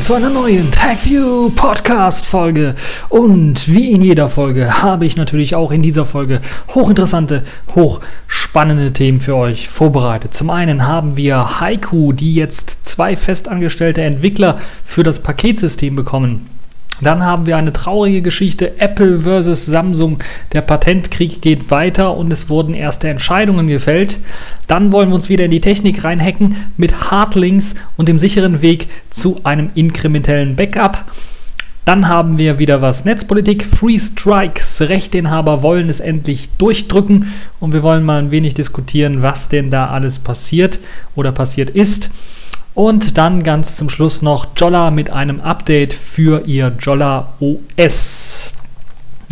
zu einer neuen TagView Podcast Folge. Und wie in jeder Folge habe ich natürlich auch in dieser Folge hochinteressante, hochspannende Themen für euch vorbereitet. Zum einen haben wir Haiku, die jetzt zwei festangestellte Entwickler für das Paketsystem bekommen. Dann haben wir eine traurige Geschichte Apple versus Samsung. Der Patentkrieg geht weiter und es wurden erste Entscheidungen gefällt. Dann wollen wir uns wieder in die Technik reinhacken mit Hardlinks und dem sicheren Weg zu einem inkrementellen Backup. Dann haben wir wieder was Netzpolitik, Free Strikes. Rechteinhaber wollen es endlich durchdrücken und wir wollen mal ein wenig diskutieren, was denn da alles passiert oder passiert ist. Und dann ganz zum Schluss noch Jolla mit einem Update für ihr Jolla OS.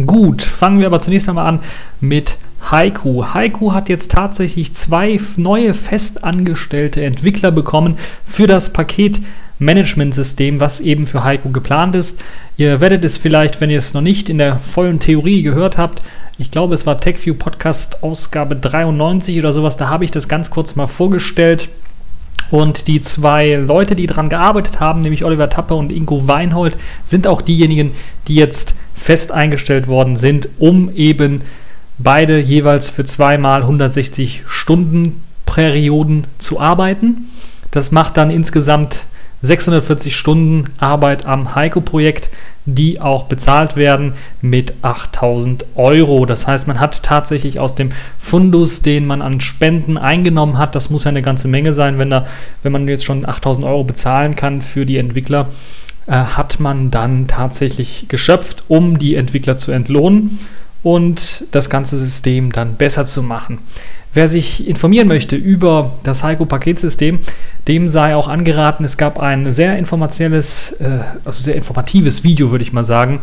Gut, fangen wir aber zunächst einmal an mit Haiku. Haiku hat jetzt tatsächlich zwei neue festangestellte Entwickler bekommen für das Paketmanagementsystem, was eben für Haiku geplant ist. Ihr werdet es vielleicht, wenn ihr es noch nicht in der vollen Theorie gehört habt, ich glaube, es war TechView Podcast Ausgabe 93 oder sowas, da habe ich das ganz kurz mal vorgestellt. Und die zwei Leute, die daran gearbeitet haben, nämlich Oliver Tappe und Ingo Weinhold, sind auch diejenigen, die jetzt fest eingestellt worden sind, um eben beide jeweils für zweimal 160 Stunden Perioden zu arbeiten. Das macht dann insgesamt 640 Stunden Arbeit am Heiko-Projekt, die auch bezahlt werden mit 8000 Euro. Das heißt, man hat tatsächlich aus dem Fundus, den man an Spenden eingenommen hat, das muss ja eine ganze Menge sein, wenn, da, wenn man jetzt schon 8000 Euro bezahlen kann für die Entwickler, äh, hat man dann tatsächlich geschöpft, um die Entwickler zu entlohnen und das ganze System dann besser zu machen. Wer sich informieren möchte über das Heiko-Paketsystem, dem sei auch angeraten, es gab ein sehr informationelles, äh, also sehr informatives Video, würde ich mal sagen,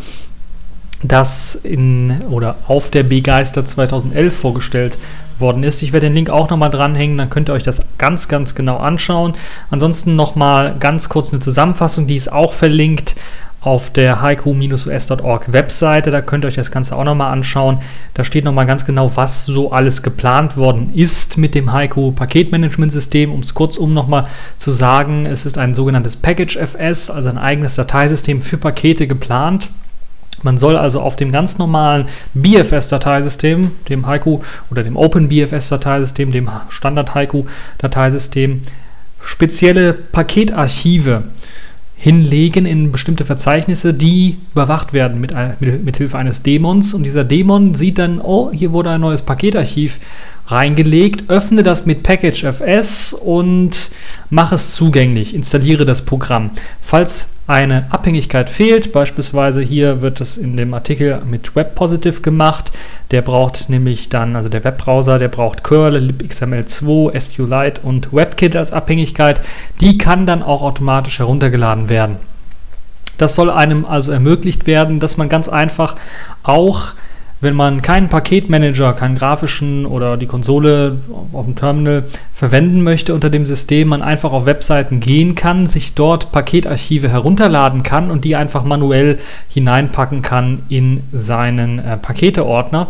das in oder auf der Begeister 2011 vorgestellt worden ist. Ich werde den Link auch nochmal dranhängen, dann könnt ihr euch das ganz, ganz genau anschauen. Ansonsten nochmal ganz kurz eine Zusammenfassung, die ist auch verlinkt auf der haiku-us.org Webseite. Da könnt ihr euch das Ganze auch nochmal anschauen. Da steht nochmal ganz genau, was so alles geplant worden ist mit dem Haiku Paketmanagementsystem. Um es kurzum nochmal zu sagen, es ist ein sogenanntes Package FS, also ein eigenes Dateisystem für Pakete geplant. Man soll also auf dem ganz normalen BFS-Dateisystem, dem Haiku oder dem OpenBFS-Dateisystem, dem Standard-Haiku-Dateisystem, spezielle Paketarchive hinlegen in bestimmte Verzeichnisse, die überwacht werden mit, mit, mit Hilfe eines Dämons. Und dieser Dämon sieht dann, oh, hier wurde ein neues Paketarchiv reingelegt, öffne das mit Package FS und mache es zugänglich, installiere das Programm. Falls eine Abhängigkeit fehlt, beispielsweise hier wird es in dem Artikel mit WebPositive gemacht, der braucht nämlich dann, also der Webbrowser, der braucht Curl, libxml2, SQLite und WebKit als Abhängigkeit, die kann dann auch automatisch heruntergeladen werden. Das soll einem also ermöglicht werden, dass man ganz einfach auch wenn man keinen Paketmanager, keinen grafischen oder die Konsole auf dem Terminal verwenden möchte unter dem System, man einfach auf Webseiten gehen kann, sich dort Paketarchive herunterladen kann und die einfach manuell hineinpacken kann in seinen äh, Paketeordner.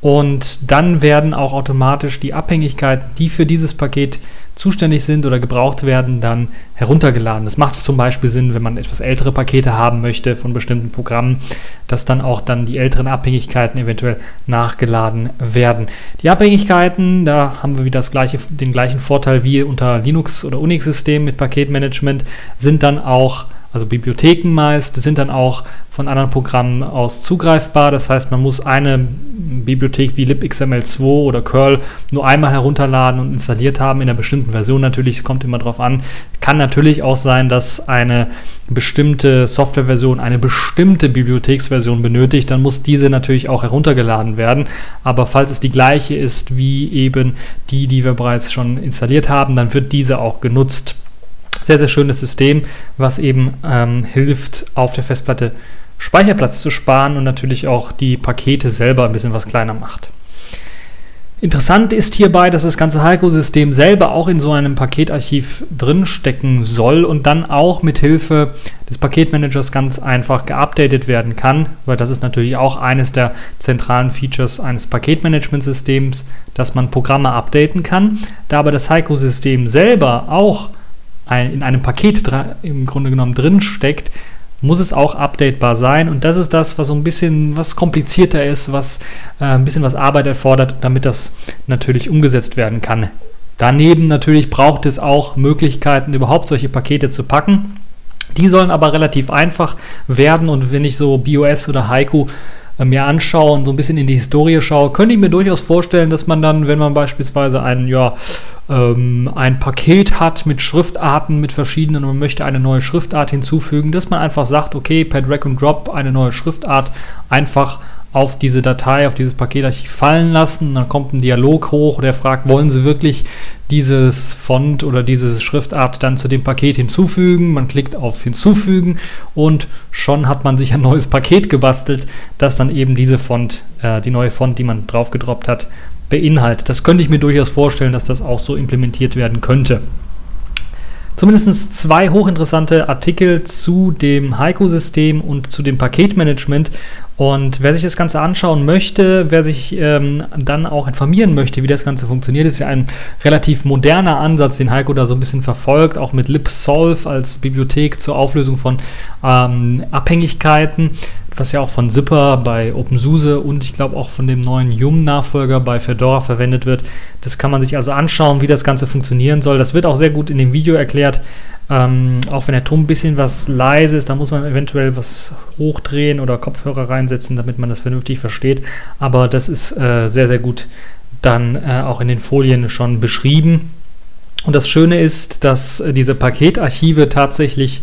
Und dann werden auch automatisch die Abhängigkeiten, die für dieses Paket zuständig sind oder gebraucht werden, dann heruntergeladen. Das macht zum Beispiel Sinn, wenn man etwas ältere Pakete haben möchte von bestimmten Programmen, dass dann auch dann die älteren Abhängigkeiten eventuell nachgeladen werden. Die Abhängigkeiten, da haben wir wieder das gleiche, den gleichen Vorteil wie unter Linux- oder Unix-Systemen mit Paketmanagement, sind dann auch also Bibliotheken meist, sind dann auch von anderen Programmen aus zugreifbar. Das heißt, man muss eine Bibliothek wie libxml2 oder curl nur einmal herunterladen und installiert haben, in einer bestimmten Version natürlich, es kommt immer drauf an. Kann natürlich auch sein, dass eine bestimmte Softwareversion eine bestimmte Bibliotheksversion benötigt, dann muss diese natürlich auch heruntergeladen werden. Aber falls es die gleiche ist wie eben die, die wir bereits schon installiert haben, dann wird diese auch genutzt sehr, sehr schönes System, was eben ähm, hilft, auf der Festplatte Speicherplatz zu sparen und natürlich auch die Pakete selber ein bisschen was kleiner macht. Interessant ist hierbei, dass das ganze Heiko-System selber auch in so einem Paketarchiv drinstecken soll und dann auch mit Hilfe des Paketmanagers ganz einfach geupdatet werden kann, weil das ist natürlich auch eines der zentralen Features eines Paketmanagementsystems, dass man Programme updaten kann. Da aber das Heiko-System selber auch in einem Paket im Grunde genommen drin steckt, muss es auch updatebar sein. Und das ist das, was so ein bisschen was komplizierter ist, was äh, ein bisschen was Arbeit erfordert, damit das natürlich umgesetzt werden kann. Daneben natürlich braucht es auch Möglichkeiten, überhaupt solche Pakete zu packen. Die sollen aber relativ einfach werden und wenn ich so BOS oder Haiku äh, mir anschaue und so ein bisschen in die Historie schaue, könnte ich mir durchaus vorstellen, dass man dann, wenn man beispielsweise ein, ja, ähm, ein Paket hat mit Schriftarten, mit verschiedenen und man möchte eine neue Schriftart hinzufügen, dass man einfach sagt, okay, per Drag and Drop eine neue Schriftart einfach auf diese Datei, auf dieses Paketarchiv fallen lassen. Dann kommt ein Dialog hoch, der fragt, wollen Sie wirklich dieses Font oder diese Schriftart dann zu dem Paket hinzufügen? Man klickt auf Hinzufügen und schon hat man sich ein neues Paket gebastelt, das dann eben diese Font, äh, die neue Font, die man drauf gedroppt hat, beinhaltet. Das könnte ich mir durchaus vorstellen, dass das auch so implementiert werden könnte. Zumindest zwei hochinteressante Artikel zu dem Heiko-System und zu dem Paketmanagement und wer sich das Ganze anschauen möchte, wer sich ähm, dann auch informieren möchte, wie das Ganze funktioniert, ist ja ein relativ moderner Ansatz, den Heiko da so ein bisschen verfolgt, auch mit LibSolve als Bibliothek zur Auflösung von ähm, Abhängigkeiten, was ja auch von Zipper bei OpenSUSE und ich glaube auch von dem neuen Yum-Nachfolger bei Fedora verwendet wird. Das kann man sich also anschauen, wie das Ganze funktionieren soll. Das wird auch sehr gut in dem Video erklärt. Ähm, auch wenn der Ton ein bisschen was leise ist, da muss man eventuell was hochdrehen oder Kopfhörer reinsetzen, damit man das vernünftig versteht. Aber das ist äh, sehr, sehr gut dann äh, auch in den Folien schon beschrieben. Und das Schöne ist, dass äh, diese Paketarchive tatsächlich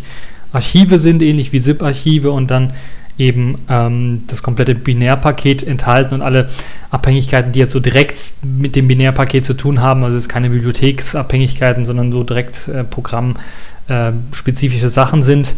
Archive sind, ähnlich wie ZIP-Archive und dann eben ähm, das komplette Binärpaket enthalten und alle Abhängigkeiten, die jetzt so direkt mit dem Binärpaket zu tun haben, also es keine Bibliotheksabhängigkeiten, sondern so direkt äh, Programm äh, Sachen sind.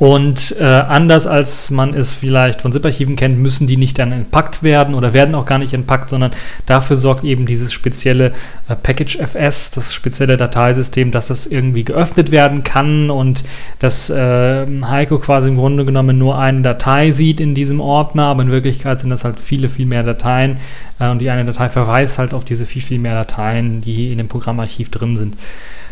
Und äh, anders als man es vielleicht von ZIP-Archiven kennt, müssen die nicht dann entpackt werden oder werden auch gar nicht entpackt, sondern dafür sorgt eben dieses spezielle äh, Package FS, das spezielle Dateisystem, dass es irgendwie geöffnet werden kann und dass äh, Heiko quasi im Grunde genommen nur eine Datei sieht in diesem Ordner, aber in Wirklichkeit sind das halt viele, viel mehr Dateien äh, und die eine Datei verweist halt auf diese viel, viel mehr Dateien, die in dem Programmarchiv drin sind.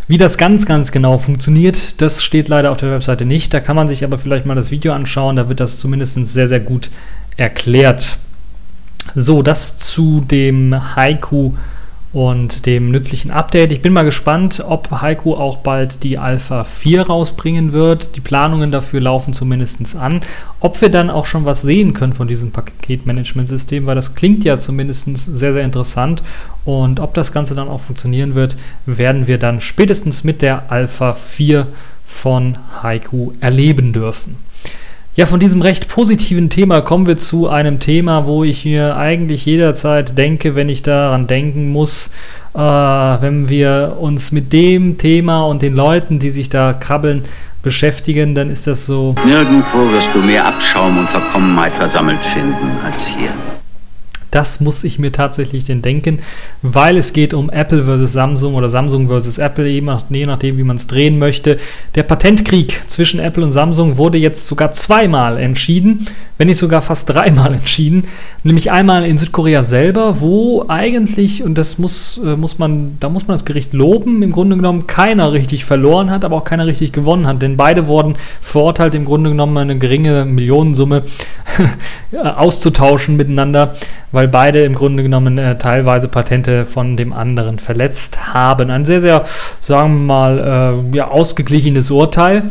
Wie das ganz, ganz genau funktioniert, das steht leider auf der Webseite nicht. Da kann man sich aber vielleicht mal das Video anschauen. Da wird das zumindest sehr, sehr gut erklärt. So, das zu dem Haiku und dem nützlichen Update. Ich bin mal gespannt, ob Heiko auch bald die Alpha 4 rausbringen wird. Die Planungen dafür laufen zumindest an. Ob wir dann auch schon was sehen können von diesem Paketmanagementsystem, weil das klingt ja zumindest sehr, sehr interessant. Und ob das Ganze dann auch funktionieren wird, werden wir dann spätestens mit der Alpha 4 von Haiku erleben dürfen. Ja, von diesem recht positiven Thema kommen wir zu einem Thema, wo ich mir eigentlich jederzeit denke, wenn ich daran denken muss, äh, wenn wir uns mit dem Thema und den Leuten, die sich da krabbeln, beschäftigen, dann ist das so. Nirgendwo wirst du mehr Abschaum und Verkommenheit versammelt finden als hier. Das muss ich mir tatsächlich denn denken, weil es geht um Apple versus Samsung oder Samsung versus Apple, je nachdem, wie man es drehen möchte. Der Patentkrieg zwischen Apple und Samsung wurde jetzt sogar zweimal entschieden, wenn nicht sogar fast dreimal entschieden. Nämlich einmal in Südkorea selber, wo eigentlich, und das muss, äh, muss man, da muss man das Gericht loben, im Grunde genommen keiner richtig verloren hat, aber auch keiner richtig gewonnen hat. Denn beide wurden verurteilt, im Grunde genommen eine geringe Millionensumme auszutauschen miteinander weil beide im Grunde genommen äh, teilweise Patente von dem anderen verletzt haben. Ein sehr, sehr, sagen wir mal, äh, ja, ausgeglichenes Urteil.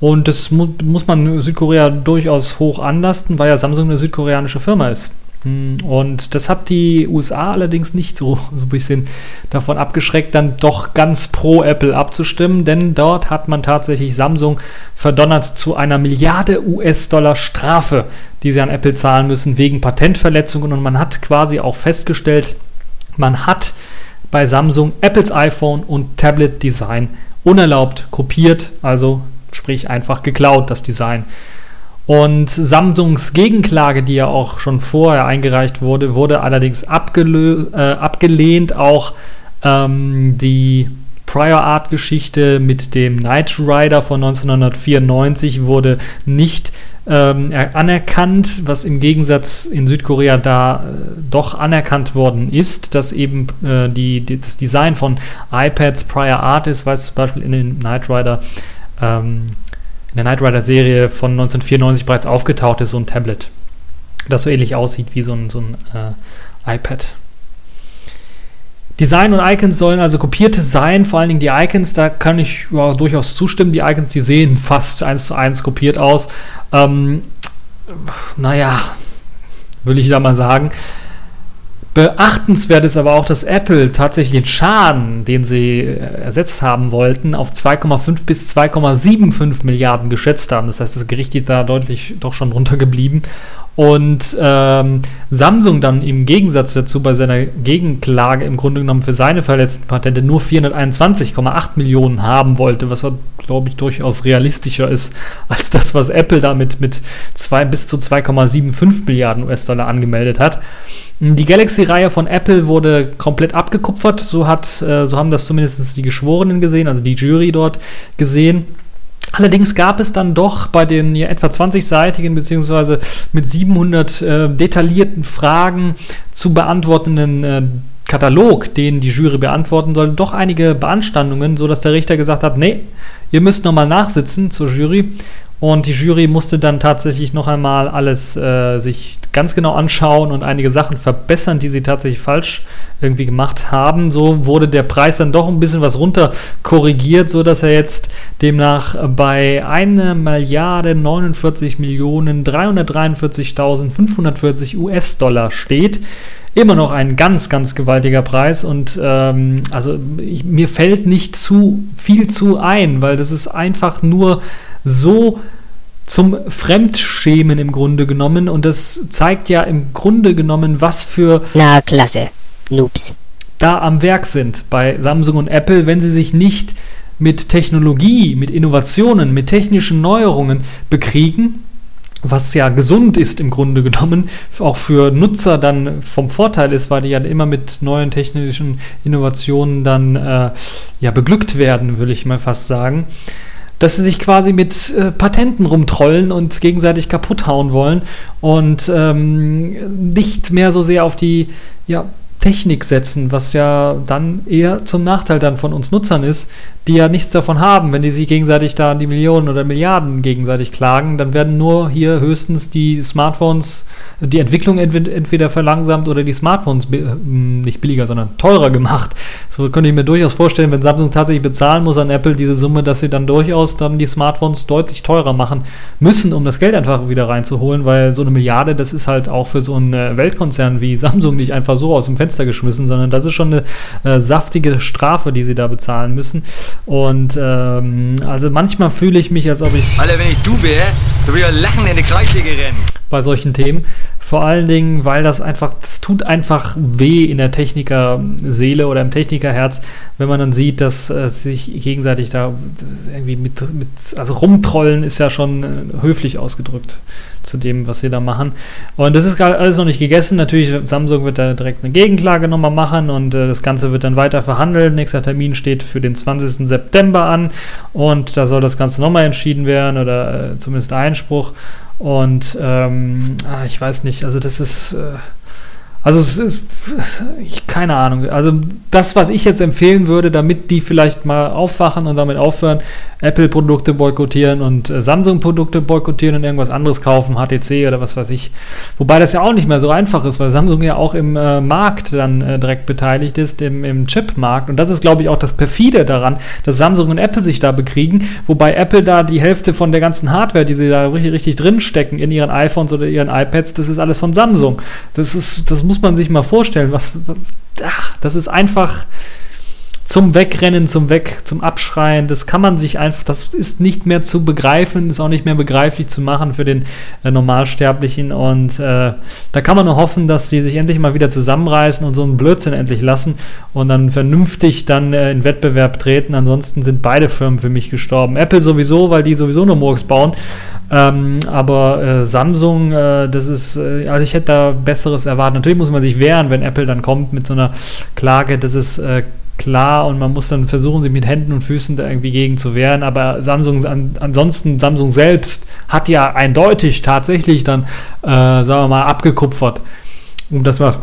Und das mu muss man Südkorea durchaus hoch anlasten, weil ja Samsung eine südkoreanische Firma ist. Hm, und das hat die USA allerdings nicht so, so ein bisschen davon abgeschreckt, dann doch ganz pro Apple abzustimmen, denn dort hat man tatsächlich Samsung verdonnert zu einer Milliarde US-Dollar Strafe, die sie an Apple zahlen müssen wegen Patentverletzungen. Und man hat quasi auch festgestellt, man hat bei Samsung Apples iPhone und Tablet-Design unerlaubt kopiert, also sprich einfach geklaut, das Design. Und Samsungs Gegenklage, die ja auch schon vorher eingereicht wurde, wurde allerdings äh, abgelehnt. Auch ähm, die Prior Art Geschichte mit dem Knight Rider von 1994 wurde nicht ähm, anerkannt, was im Gegensatz in Südkorea da äh, doch anerkannt worden ist, dass eben äh, die, die, das Design von iPads Prior Art ist, weil es zum Beispiel in den Knight Rider ähm, in der Knight Rider Serie von 1994 bereits aufgetaucht ist, so ein Tablet, das so ähnlich aussieht wie so ein, so ein äh, iPad. Design und Icons sollen also kopierte sein, vor allen Dingen die Icons, da kann ich ja, durchaus zustimmen. Die Icons, die sehen fast eins zu eins kopiert aus. Ähm, naja, will ich da mal sagen. Beachtenswert ist aber auch, dass Apple tatsächlich den Schaden, den sie äh, ersetzt haben wollten, auf 2,5 bis 2,75 Milliarden geschätzt haben. Das heißt, das Gericht ist da deutlich doch schon runtergeblieben. Und ähm, Samsung dann im Gegensatz dazu bei seiner Gegenklage im Grunde genommen für seine verletzten Patente nur 421,8 Millionen haben wollte, was, glaube ich, durchaus realistischer ist als das, was Apple damit mit zwei, bis zu 2,75 Milliarden US-Dollar angemeldet hat. Die Galaxy-Reihe von Apple wurde komplett abgekupfert, so, hat, äh, so haben das zumindest die Geschworenen gesehen, also die Jury dort gesehen. Allerdings gab es dann doch bei den ja, etwa 20-seitigen beziehungsweise mit 700 äh, detaillierten Fragen zu beantwortenden äh, Katalog, den die Jury beantworten soll, doch einige Beanstandungen, sodass der Richter gesagt hat, nee, ihr müsst nochmal nachsitzen zur Jury. Und die Jury musste dann tatsächlich noch einmal alles äh, sich ganz genau anschauen und einige Sachen verbessern, die sie tatsächlich falsch irgendwie gemacht haben. So wurde der Preis dann doch ein bisschen was runter korrigiert, sodass er jetzt demnach bei 1 Milliarde 49 Millionen 343.540 US-Dollar steht immer noch ein ganz, ganz gewaltiger Preis und ähm, also ich, mir fällt nicht zu viel zu ein, weil das ist einfach nur so zum Fremdschämen im Grunde genommen. Und das zeigt ja im Grunde genommen, was für Na klasse, Noobs. da am Werk sind bei Samsung und Apple, wenn sie sich nicht mit Technologie, mit Innovationen, mit technischen Neuerungen bekriegen, was ja gesund ist im Grunde genommen, auch für Nutzer dann vom Vorteil ist, weil die ja immer mit neuen technischen Innovationen dann äh, ja beglückt werden, würde ich mal fast sagen dass sie sich quasi mit äh, Patenten rumtrollen und gegenseitig kaputt hauen wollen und ähm, nicht mehr so sehr auf die ja, Technik setzen, was ja dann eher zum Nachteil dann von uns Nutzern ist, die ja nichts davon haben, wenn die sich gegenseitig da die Millionen oder Milliarden gegenseitig klagen, dann werden nur hier höchstens die Smartphones, die Entwicklung entweder verlangsamt oder die Smartphones hm, nicht billiger, sondern teurer gemacht. So könnte ich mir durchaus vorstellen, wenn Samsung tatsächlich bezahlen muss an Apple diese Summe, dass sie dann durchaus dann die Smartphones deutlich teurer machen müssen, um das Geld einfach wieder reinzuholen, weil so eine Milliarde, das ist halt auch für so einen äh, Weltkonzern wie Samsung nicht einfach so aus dem Fenster geschmissen, sondern das ist schon eine äh, saftige Strafe, die sie da bezahlen müssen. Und ähm, also manchmal fühle ich mich, als ob ich. Alter, wenn ich du wäre, du würdest lachen in die Kreisliga rennen. Bei solchen Themen. Vor allen Dingen, weil das einfach, das tut einfach weh in der Technikerseele oder im Technikerherz, wenn man dann sieht, dass äh, sich gegenseitig da irgendwie mit, mit, also rumtrollen ist ja schon äh, höflich ausgedrückt zu dem, was sie da machen. Und das ist gerade alles noch nicht gegessen. Natürlich, Samsung wird da direkt eine Gegenklage nochmal machen und äh, das Ganze wird dann weiter verhandelt. Nächster Termin steht für den 20. September an und da soll das Ganze nochmal entschieden werden oder äh, zumindest Einspruch. Und ähm, ah, ich weiß nicht, also das ist. Äh, also es ist, ich, keine Ahnung. Also das, was ich jetzt empfehlen würde, damit die vielleicht mal aufwachen und damit aufhören, Apple-Produkte boykottieren und äh, Samsung-Produkte boykottieren und irgendwas anderes kaufen, HTC oder was weiß ich. Wobei das ja auch nicht mehr so einfach ist, weil Samsung ja auch im äh, Markt dann äh, direkt beteiligt ist, im, im Chip-Markt. Und das ist, glaube ich, auch das Perfide daran, dass Samsung und Apple sich da bekriegen, wobei Apple da die Hälfte von der ganzen Hardware, die sie da richtig, richtig drinstecken in ihren iPhones oder ihren iPads, das ist alles von Samsung. Das ist, das muss muss man sich mal vorstellen. Was, das ist einfach zum Wegrennen, zum Weg, zum Abschreien. Das kann man sich einfach, das ist nicht mehr zu begreifen, ist auch nicht mehr begreiflich zu machen für den äh, Normalsterblichen. Und äh, da kann man nur hoffen, dass sie sich endlich mal wieder zusammenreißen und so einen Blödsinn endlich lassen und dann vernünftig dann äh, in Wettbewerb treten. Ansonsten sind beide Firmen für mich gestorben. Apple sowieso, weil die sowieso nur Murks bauen. Ähm, aber äh, Samsung, äh, das ist, äh, also ich hätte da Besseres erwartet. Natürlich muss man sich wehren, wenn Apple dann kommt mit so einer Klage, das ist klar und man muss dann versuchen, sich mit Händen und Füßen da irgendwie gegen zu wehren. Aber Samsung, an, ansonsten, Samsung selbst hat ja eindeutig tatsächlich dann, äh, sagen wir mal, abgekupfert, um das mal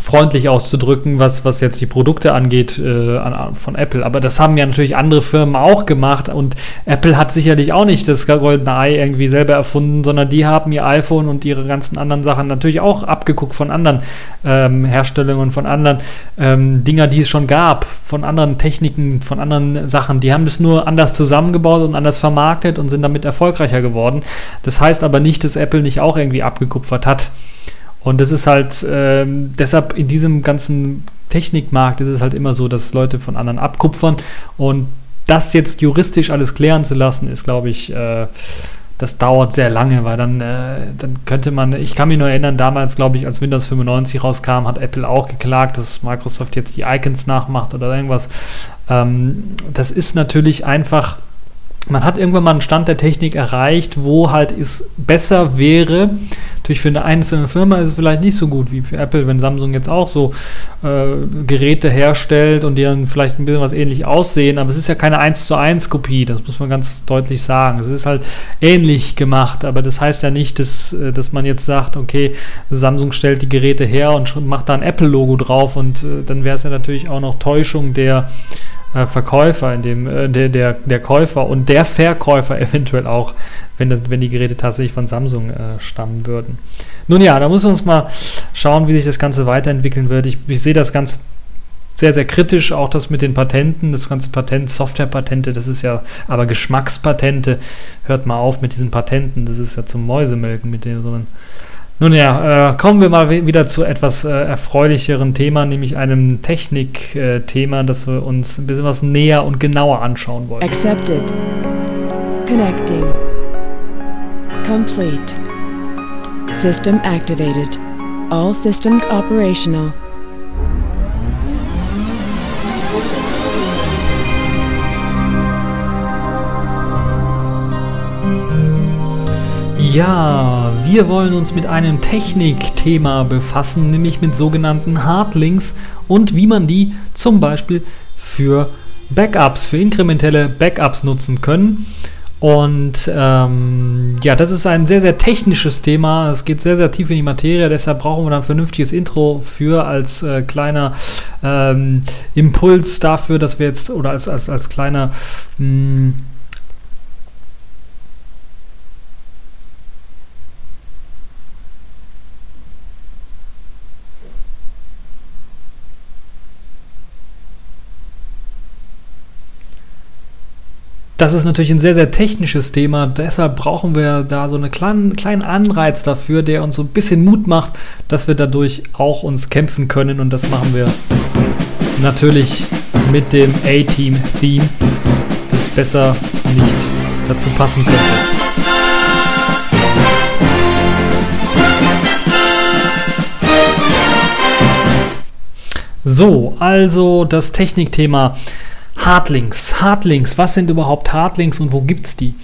freundlich auszudrücken, was, was jetzt die Produkte angeht äh, von Apple. Aber das haben ja natürlich andere Firmen auch gemacht und Apple hat sicherlich auch nicht das goldene Ei irgendwie selber erfunden, sondern die haben ihr iPhone und ihre ganzen anderen Sachen natürlich auch abgeguckt von anderen ähm, Herstellungen, von anderen ähm, Dinger, die es schon gab, von anderen Techniken, von anderen Sachen. Die haben es nur anders zusammengebaut und anders vermarktet und sind damit erfolgreicher geworden. Das heißt aber nicht, dass Apple nicht auch irgendwie abgekupfert hat. Und das ist halt, ähm, deshalb in diesem ganzen Technikmarkt ist es halt immer so, dass Leute von anderen abkupfern. Und das jetzt juristisch alles klären zu lassen, ist, glaube ich, äh, das dauert sehr lange, weil dann, äh, dann könnte man, ich kann mich nur erinnern, damals, glaube ich, als Windows 95 rauskam, hat Apple auch geklagt, dass Microsoft jetzt die Icons nachmacht oder irgendwas. Ähm, das ist natürlich einfach man hat irgendwann mal einen Stand der Technik erreicht, wo halt es besser wäre. Natürlich für eine einzelne Firma ist es vielleicht nicht so gut wie für Apple, wenn Samsung jetzt auch so äh, Geräte herstellt und die dann vielleicht ein bisschen was ähnlich aussehen, aber es ist ja keine 1 zu 1 Kopie, das muss man ganz deutlich sagen. Es ist halt ähnlich gemacht, aber das heißt ja nicht, dass, äh, dass man jetzt sagt, okay, Samsung stellt die Geräte her und macht da ein Apple-Logo drauf und äh, dann wäre es ja natürlich auch noch Täuschung der äh, Verkäufer, in dem, äh, der, der, der Käufer und der Verkäufer eventuell auch, wenn, das, wenn die Geräte tatsächlich von Samsung äh, stammen würden. Nun ja, da müssen wir uns mal schauen, wie sich das Ganze weiterentwickeln wird. Ich, ich sehe das Ganze sehr, sehr kritisch, auch das mit den Patenten, das ganze Patent, Softwarepatente, das ist ja, aber Geschmackspatente, hört mal auf mit diesen Patenten, das ist ja zum Mäusemelken mit denen so nun ja, äh, kommen wir mal wieder zu etwas äh, erfreulicheren Thema, nämlich einem Technik-Thema, das wir uns ein bisschen was näher und genauer anschauen wollen. Accepted. Connecting. Complete. System activated. All systems operational. Ja, wir wollen uns mit einem Technikthema befassen, nämlich mit sogenannten Hardlinks und wie man die zum Beispiel für Backups, für inkrementelle Backups nutzen können. Und ähm, ja, das ist ein sehr, sehr technisches Thema. Es geht sehr, sehr tief in die Materie. Deshalb brauchen wir da ein vernünftiges Intro für als äh, kleiner ähm, Impuls dafür, dass wir jetzt, oder als, als, als kleiner mh, Das ist natürlich ein sehr, sehr technisches Thema. Deshalb brauchen wir da so einen kleinen, kleinen Anreiz dafür, der uns so ein bisschen Mut macht, dass wir dadurch auch uns kämpfen können. Und das machen wir natürlich mit dem A-Team-Theme, das besser nicht dazu passen könnte. So, also das Technikthema Hardlinks. Hardlinks. Was sind überhaupt Hardlinks und wo gibt es die?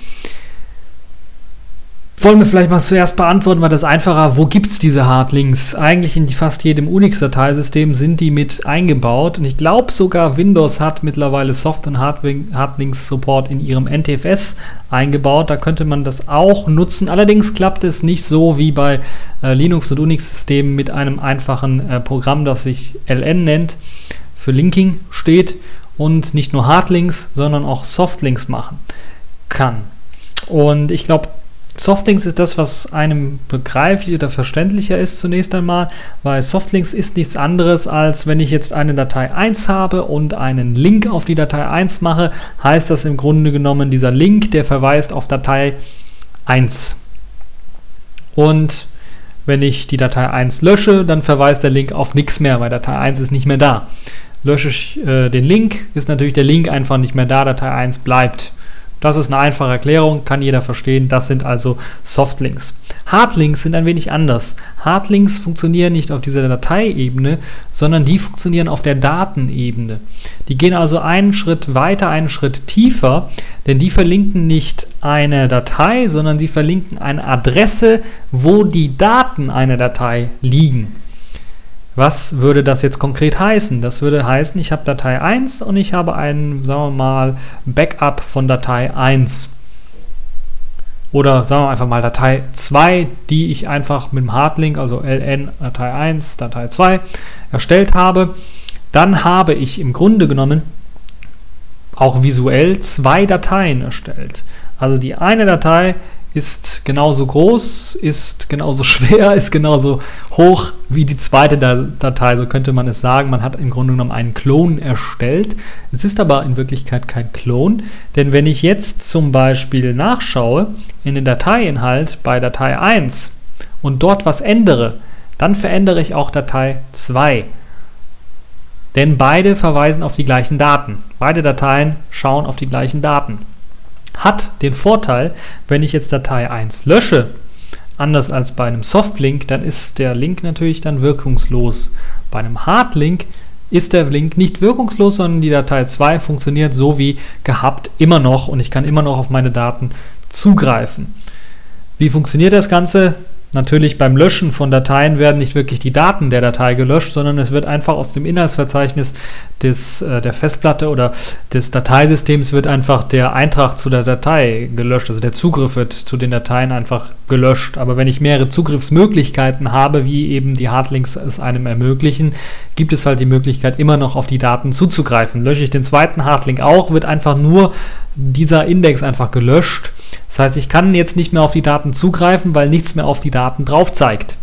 Wollen wir vielleicht mal zuerst beantworten, weil das einfacher, wo gibt es diese Hardlinks? Eigentlich in fast jedem Unix-Dateisystem sind die mit eingebaut und ich glaube sogar Windows hat mittlerweile Soft- und Hardlinks-Support in ihrem NTFS eingebaut. Da könnte man das auch nutzen. Allerdings klappt es nicht so wie bei äh, Linux- und Unix-Systemen mit einem einfachen äh, Programm, das sich LN nennt, für Linking steht und nicht nur Hardlinks, sondern auch Softlinks machen kann. Und ich glaube, Softlinks ist das, was einem begreiflich oder verständlicher ist zunächst einmal, weil Softlinks ist nichts anderes, als wenn ich jetzt eine Datei 1 habe und einen Link auf die Datei 1 mache, heißt das im Grunde genommen, dieser Link, der verweist auf Datei 1. Und wenn ich die Datei 1 lösche, dann verweist der Link auf nichts mehr, weil Datei 1 ist nicht mehr da lösche ich äh, den Link, ist natürlich der Link einfach nicht mehr da, Datei 1 bleibt. Das ist eine einfache Erklärung, kann jeder verstehen. Das sind also Softlinks. Hardlinks sind ein wenig anders. Hardlinks funktionieren nicht auf dieser Dateiebene, sondern die funktionieren auf der Datenebene. Die gehen also einen Schritt weiter, einen Schritt tiefer, denn die verlinken nicht eine Datei, sondern sie verlinken eine Adresse, wo die Daten einer Datei liegen. Was würde das jetzt konkret heißen? Das würde heißen, ich habe Datei 1 und ich habe ein, sagen wir mal, Backup von Datei 1. Oder sagen wir einfach mal Datei 2, die ich einfach mit dem Hardlink, also ln Datei 1, Datei 2, erstellt habe. Dann habe ich im Grunde genommen auch visuell zwei Dateien erstellt. Also die eine Datei ist genauso groß, ist genauso schwer, ist genauso hoch wie die zweite Datei, so könnte man es sagen. Man hat im Grunde genommen einen Klon erstellt. Es ist aber in Wirklichkeit kein Klon, denn wenn ich jetzt zum Beispiel nachschaue in den Dateiinhalt bei Datei 1 und dort was ändere, dann verändere ich auch Datei 2. Denn beide verweisen auf die gleichen Daten. Beide Dateien schauen auf die gleichen Daten hat den Vorteil, wenn ich jetzt Datei 1 lösche, anders als bei einem Softlink, dann ist der Link natürlich dann wirkungslos. Bei einem Hardlink ist der Link nicht wirkungslos, sondern die Datei 2 funktioniert so wie gehabt immer noch und ich kann immer noch auf meine Daten zugreifen. Wie funktioniert das Ganze? Natürlich beim Löschen von Dateien werden nicht wirklich die Daten der Datei gelöscht, sondern es wird einfach aus dem Inhaltsverzeichnis des, äh, der Festplatte oder des Dateisystems wird einfach der Eintrag zu der Datei gelöscht. Also der Zugriff wird zu den Dateien einfach gelöscht. Aber wenn ich mehrere Zugriffsmöglichkeiten habe, wie eben die Hardlinks es einem ermöglichen, gibt es halt die Möglichkeit, immer noch auf die Daten zuzugreifen. Lösche ich den zweiten Hardlink auch, wird einfach nur dieser Index einfach gelöscht. Das heißt, ich kann jetzt nicht mehr auf die Daten zugreifen, weil nichts mehr auf die Daten drauf zeigt.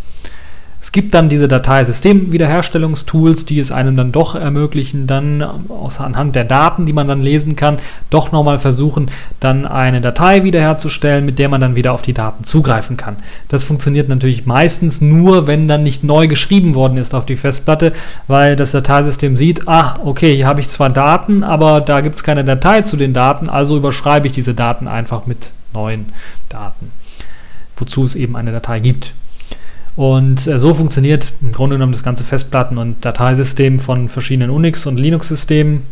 Es gibt dann diese Dateisystemwiederherstellungstools, die es einem dann doch ermöglichen, dann aus, anhand der Daten, die man dann lesen kann, doch nochmal versuchen, dann eine Datei wiederherzustellen, mit der man dann wieder auf die Daten zugreifen kann. Das funktioniert natürlich meistens nur, wenn dann nicht neu geschrieben worden ist auf die Festplatte, weil das Dateisystem sieht, ah, okay, hier habe ich zwar Daten, aber da gibt es keine Datei zu den Daten, also überschreibe ich diese Daten einfach mit neuen Daten, wozu es eben eine Datei gibt. Und äh, so funktioniert im Grunde genommen das ganze Festplatten- und Dateisystem von verschiedenen Unix- und Linux-Systemen.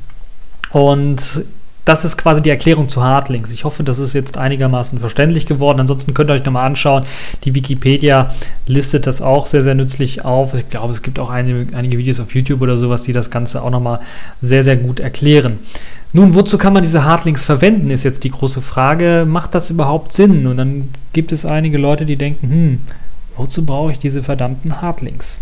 Und das ist quasi die Erklärung zu Hardlinks. Ich hoffe, das ist jetzt einigermaßen verständlich geworden. Ansonsten könnt ihr euch nochmal anschauen. Die Wikipedia listet das auch sehr, sehr nützlich auf. Ich glaube, es gibt auch einige, einige Videos auf YouTube oder sowas, die das Ganze auch nochmal sehr, sehr gut erklären. Nun, wozu kann man diese Hardlinks verwenden, ist jetzt die große Frage. Macht das überhaupt Sinn? Und dann gibt es einige Leute, die denken, hm, Wozu brauche ich diese verdammten Hardlinks?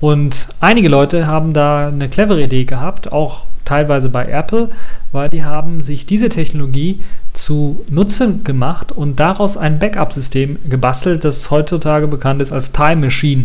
Und einige Leute haben da eine clevere Idee gehabt, auch teilweise bei Apple, weil die haben sich diese Technologie zu Nutzen gemacht und daraus ein Backup-System gebastelt, das heutzutage bekannt ist als Time Machine.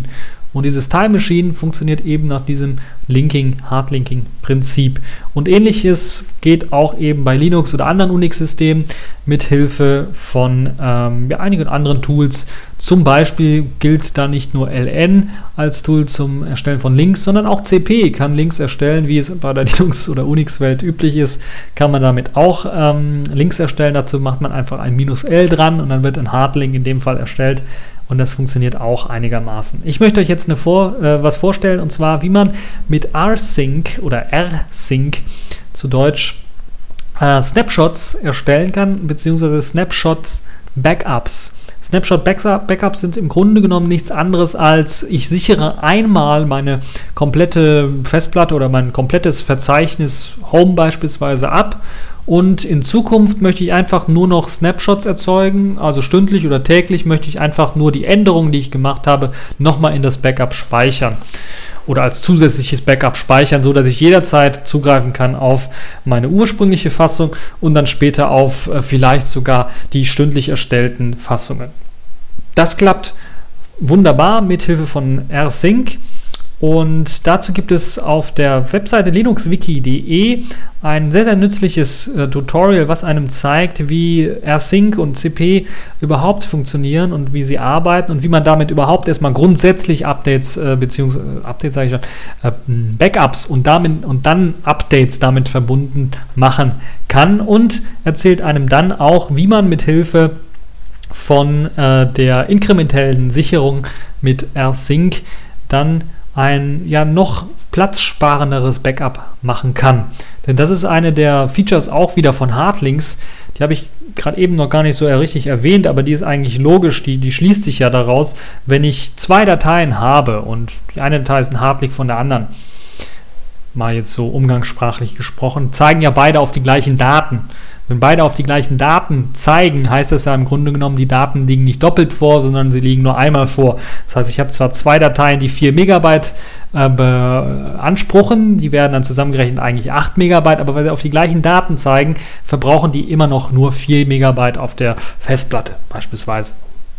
Und dieses Time Machine funktioniert eben nach diesem Linking, Hardlinking-Prinzip. Und ähnliches geht auch eben bei Linux oder anderen Unix-Systemen mit Hilfe von ähm, ja, einigen anderen Tools. Zum Beispiel gilt da nicht nur LN als Tool zum Erstellen von Links, sondern auch CP kann Links erstellen, wie es bei der Linux- oder Unix-Welt üblich ist, kann man damit auch ähm, Links erstellen. Dazu macht man einfach ein Minus L dran und dann wird ein Hardlink in dem Fall erstellt und das funktioniert auch einigermaßen. Ich möchte euch jetzt eine vor, äh, was vorstellen und zwar, wie man mit rsync oder rsync zu Deutsch äh, Snapshots erstellen kann, beziehungsweise Snapshots Backups. Snapshot Backups sind im Grunde genommen nichts anderes als ich sichere einmal meine komplette Festplatte oder mein komplettes Verzeichnis Home beispielsweise ab und in Zukunft möchte ich einfach nur noch Snapshots erzeugen, also stündlich oder täglich möchte ich einfach nur die Änderungen, die ich gemacht habe, nochmal in das Backup speichern oder als zusätzliches Backup speichern, so dass ich jederzeit zugreifen kann auf meine ursprüngliche Fassung und dann später auf äh, vielleicht sogar die stündlich erstellten Fassungen. Das klappt wunderbar mit Hilfe von rsync. Und dazu gibt es auf der Webseite linuxwiki.de ein sehr, sehr nützliches äh, Tutorial, was einem zeigt, wie rsync und cp überhaupt funktionieren und wie sie arbeiten und wie man damit überhaupt erstmal grundsätzlich Updates, äh, beziehungsweise äh, Updates sage ich schon, äh, Backups und, damit, und dann Updates damit verbunden machen kann und erzählt einem dann auch, wie man mit Hilfe von äh, der inkrementellen Sicherung mit rsync dann ein ja noch platzsparenderes Backup machen kann. Denn das ist eine der Features auch wieder von Hardlinks. Die habe ich gerade eben noch gar nicht so richtig erwähnt, aber die ist eigentlich logisch, die, die schließt sich ja daraus, wenn ich zwei Dateien habe und die eine Datei ist ein Hardlink von der anderen, mal jetzt so umgangssprachlich gesprochen, zeigen ja beide auf die gleichen Daten. Wenn beide auf die gleichen Daten zeigen, heißt das ja im Grunde genommen, die Daten liegen nicht doppelt vor, sondern sie liegen nur einmal vor. Das heißt, ich habe zwar zwei Dateien, die 4 Megabyte äh, beanspruchen, die werden dann zusammengerechnet eigentlich 8 Megabyte, aber weil sie auf die gleichen Daten zeigen, verbrauchen die immer noch nur 4 Megabyte auf der Festplatte beispielsweise.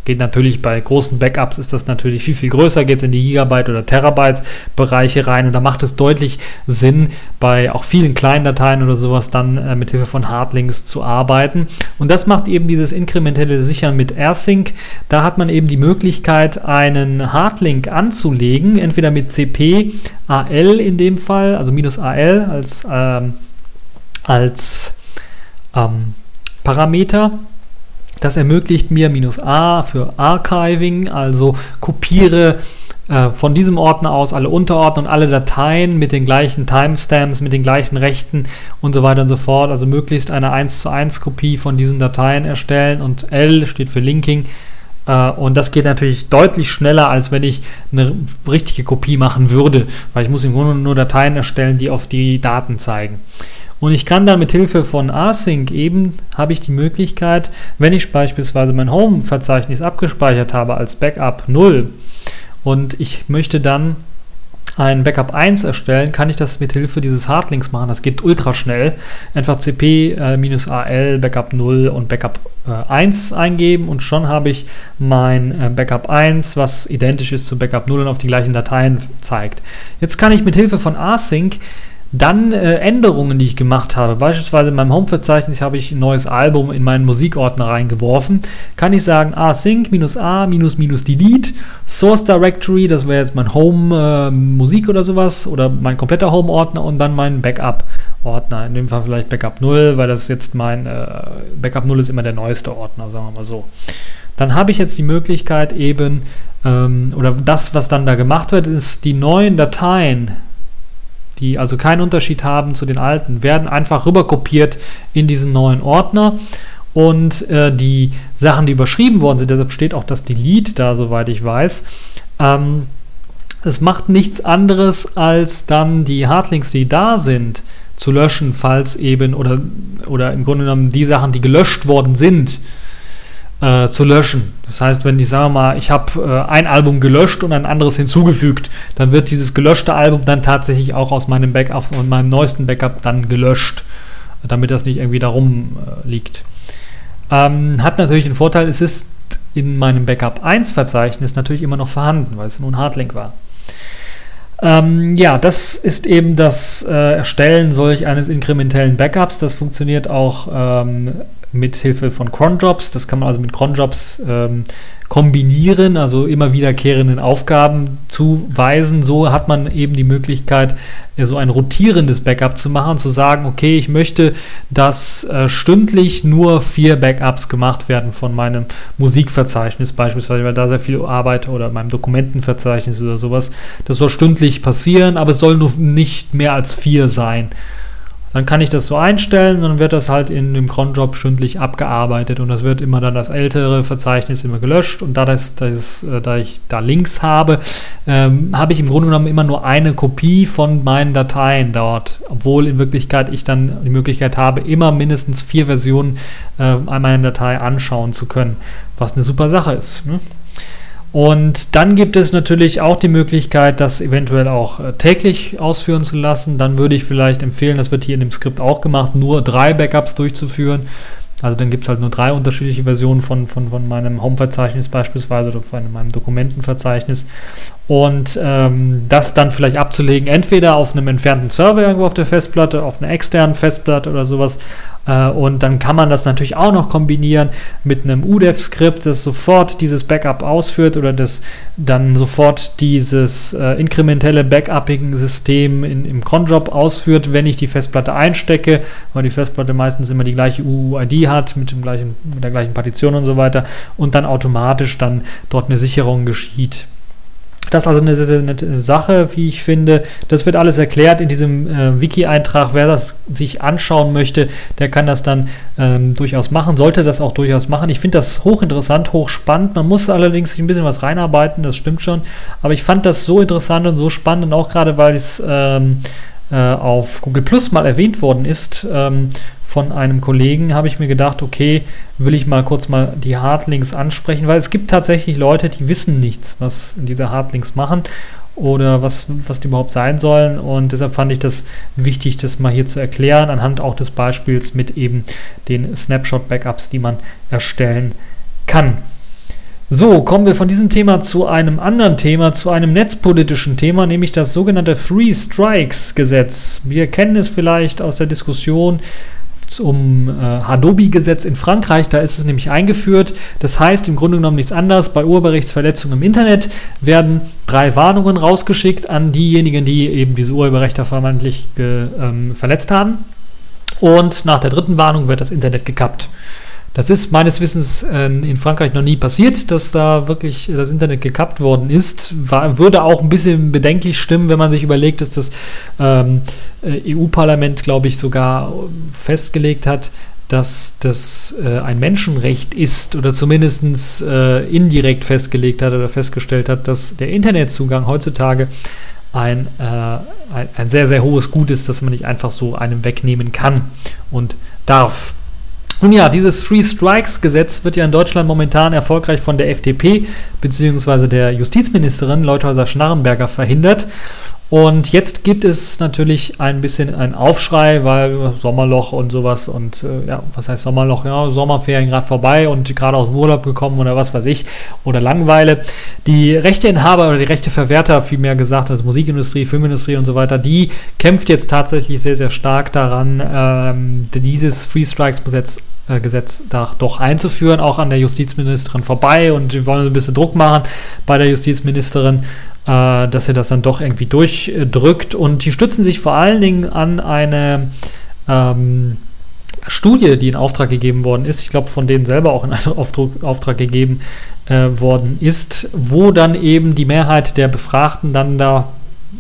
Geht natürlich bei großen Backups ist das natürlich viel, viel größer, geht es in die Gigabyte- oder Terabyte-Bereiche rein und da macht es deutlich Sinn, bei auch vielen kleinen Dateien oder sowas dann äh, mit Hilfe von Hardlinks zu arbeiten. Und das macht eben dieses inkrementelle Sichern mit AirSync. Da hat man eben die Möglichkeit, einen Hardlink anzulegen, entweder mit CP, AL in dem Fall, also minus AL als, ähm, als ähm, Parameter das ermöglicht mir minus A für Archiving, also kopiere äh, von diesem Ordner aus alle Unterordner und alle Dateien mit den gleichen Timestamps, mit den gleichen Rechten und so weiter und so fort. Also möglichst eine 1 zu 1 Kopie von diesen Dateien erstellen und L steht für Linking. Äh, und das geht natürlich deutlich schneller, als wenn ich eine richtige Kopie machen würde, weil ich muss im Grunde nur Dateien erstellen, die auf die Daten zeigen. Und ich kann dann mit Hilfe von Async eben, habe ich die Möglichkeit, wenn ich beispielsweise mein Home-Verzeichnis abgespeichert habe als Backup 0 und ich möchte dann ein Backup 1 erstellen, kann ich das mit Hilfe dieses Hardlinks machen. Das geht ultra schnell. Einfach cp-al, äh, Backup 0 und Backup äh, 1 eingeben und schon habe ich mein äh, Backup 1, was identisch ist zu Backup 0 und auf die gleichen Dateien zeigt. Jetzt kann ich mit Hilfe von Async dann äh, Änderungen, die ich gemacht habe, beispielsweise in meinem Home-Verzeichnis habe ich ein neues Album in meinen Musikordner reingeworfen, kann ich sagen async a minus minus delete Source Directory, das wäre jetzt mein Home äh, oder sowas oder mein kompletter Home-Ordner und dann mein Backup-Ordner. In dem Fall vielleicht Backup 0, weil das jetzt mein äh, Backup 0 ist immer der neueste Ordner, sagen wir mal so. Dann habe ich jetzt die Möglichkeit eben, ähm, oder das, was dann da gemacht wird, ist die neuen Dateien die also keinen Unterschied haben zu den alten, werden einfach rüberkopiert in diesen neuen Ordner. Und äh, die Sachen, die überschrieben worden sind, deshalb steht auch das Delete da, soweit ich weiß. Ähm, es macht nichts anderes, als dann die Hardlinks, die da sind, zu löschen, falls eben, oder, oder im Grunde genommen die Sachen, die gelöscht worden sind, äh, zu löschen. Das heißt, wenn ich sage mal, ich habe äh, ein Album gelöscht und ein anderes hinzugefügt, dann wird dieses gelöschte Album dann tatsächlich auch aus meinem Backup und meinem neuesten Backup dann gelöscht, damit das nicht irgendwie darum äh, liegt. Ähm, hat natürlich den Vorteil, es ist in meinem Backup 1 Verzeichnis natürlich immer noch vorhanden, weil es nur ein Hardlink war. Ähm, ja, das ist eben das äh, Erstellen solch eines inkrementellen Backups. Das funktioniert auch ähm, mit Hilfe von Cronjobs. Das kann man also mit Cronjobs ähm, kombinieren, also immer wiederkehrenden Aufgaben zuweisen. So hat man eben die Möglichkeit, äh, so ein rotierendes Backup zu machen, zu sagen, okay, ich möchte, dass äh, stündlich nur vier Backups gemacht werden von meinem Musikverzeichnis beispielsweise, weil da sehr viel arbeite oder meinem Dokumentenverzeichnis oder sowas. Das soll stündlich passieren, aber es soll nur nicht mehr als vier sein. Dann kann ich das so einstellen und dann wird das halt in dem Cronjob stündlich abgearbeitet und das wird immer dann das ältere Verzeichnis immer gelöscht und da, das, das, äh, da ich da Links habe, ähm, habe ich im Grunde genommen immer nur eine Kopie von meinen Dateien dort, obwohl in Wirklichkeit ich dann die Möglichkeit habe, immer mindestens vier Versionen äh, meiner Datei anschauen zu können, was eine super Sache ist. Ne? Und dann gibt es natürlich auch die Möglichkeit, das eventuell auch äh, täglich ausführen zu lassen. Dann würde ich vielleicht empfehlen, das wird hier in dem Skript auch gemacht, nur drei Backups durchzuführen. Also dann gibt es halt nur drei unterschiedliche Versionen von, von, von meinem Home-Verzeichnis beispielsweise oder von meinem Dokumentenverzeichnis. Und ähm, das dann vielleicht abzulegen, entweder auf einem entfernten Server irgendwo auf der Festplatte, auf einer externen Festplatte oder sowas, äh, und dann kann man das natürlich auch noch kombinieren mit einem UDEF-Skript, das sofort dieses Backup ausführt oder das dann sofort dieses äh, inkrementelle Backupping-System im Cronjob ausführt, wenn ich die Festplatte einstecke, weil die Festplatte meistens immer die gleiche UUID hat mit, dem gleichen, mit der gleichen Partition und so weiter und dann automatisch dann dort eine Sicherung geschieht. Das ist also eine sehr, nette Sache, wie ich finde. Das wird alles erklärt in diesem äh, Wiki-Eintrag. Wer das sich anschauen möchte, der kann das dann ähm, durchaus machen, sollte das auch durchaus machen. Ich finde das hochinteressant, hochspannend. Man muss allerdings sich ein bisschen was reinarbeiten, das stimmt schon. Aber ich fand das so interessant und so spannend, und auch gerade weil es ähm, äh, auf Google Plus mal erwähnt worden ist. Ähm, von einem Kollegen habe ich mir gedacht, okay, will ich mal kurz mal die Hardlinks ansprechen, weil es gibt tatsächlich Leute, die wissen nichts, was diese Hardlinks machen oder was, was die überhaupt sein sollen. Und deshalb fand ich das wichtig, das mal hier zu erklären, anhand auch des Beispiels mit eben den Snapshot-Backups, die man erstellen kann. So, kommen wir von diesem Thema zu einem anderen Thema, zu einem netzpolitischen Thema, nämlich das sogenannte Free Strikes Gesetz. Wir kennen es vielleicht aus der Diskussion zum äh, Hadopi-Gesetz in Frankreich. Da ist es nämlich eingeführt. Das heißt im Grunde genommen nichts anderes. Bei Urheberrechtsverletzungen im Internet werden drei Warnungen rausgeschickt an diejenigen, die eben diese Urheberrechte vermeintlich ähm, verletzt haben. Und nach der dritten Warnung wird das Internet gekappt. Das ist meines Wissens äh, in Frankreich noch nie passiert, dass da wirklich das Internet gekappt worden ist. War, würde auch ein bisschen bedenklich stimmen, wenn man sich überlegt, dass das ähm, äh, EU-Parlament, glaube ich, sogar festgelegt hat, dass das äh, ein Menschenrecht ist oder zumindest äh, indirekt festgelegt hat oder festgestellt hat, dass der Internetzugang heutzutage ein, äh, ein, ein, sehr, sehr hohes Gut ist, das man nicht einfach so einem wegnehmen kann und darf. Nun ja, dieses Free Strikes Gesetz wird ja in Deutschland momentan erfolgreich von der FDP bzw. der Justizministerin Leuthäuser-Schnarrenberger verhindert. Und jetzt gibt es natürlich ein bisschen einen Aufschrei, weil Sommerloch und sowas und äh, ja, was heißt Sommerloch? Ja, Sommerferien gerade vorbei und gerade aus dem Urlaub gekommen oder was weiß ich oder Langeweile. Die Rechteinhaber oder die Rechteverwerter, vielmehr gesagt, also Musikindustrie, Filmindustrie und so weiter, die kämpft jetzt tatsächlich sehr, sehr stark daran, ähm, dieses Free Strikes Gesetz äh, Gesetz da doch einzuführen, auch an der Justizministerin vorbei und wir wollen ein bisschen Druck machen bei der Justizministerin äh, dass er das dann doch irgendwie durchdrückt. Und die stützen sich vor allen Dingen an eine ähm, Studie, die in Auftrag gegeben worden ist, ich glaube von denen selber auch in Auftrag, Auftrag gegeben äh, worden ist, wo dann eben die Mehrheit der Befragten dann da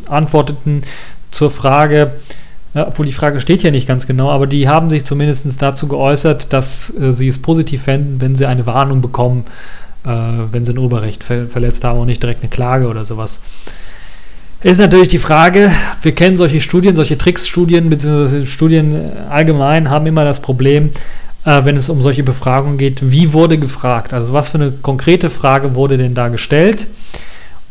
antworteten zur Frage, ja, obwohl die Frage steht ja nicht ganz genau, aber die haben sich zumindest dazu geäußert, dass äh, sie es positiv fänden, wenn sie eine Warnung bekommen äh, wenn sie ein Urheberrecht ver verletzt haben und nicht direkt eine Klage oder sowas. Ist natürlich die Frage, wir kennen solche Studien, solche Tricks-Studien, beziehungsweise Studien allgemein haben immer das Problem, äh, wenn es um solche Befragungen geht, wie wurde gefragt? Also was für eine konkrete Frage wurde denn da gestellt?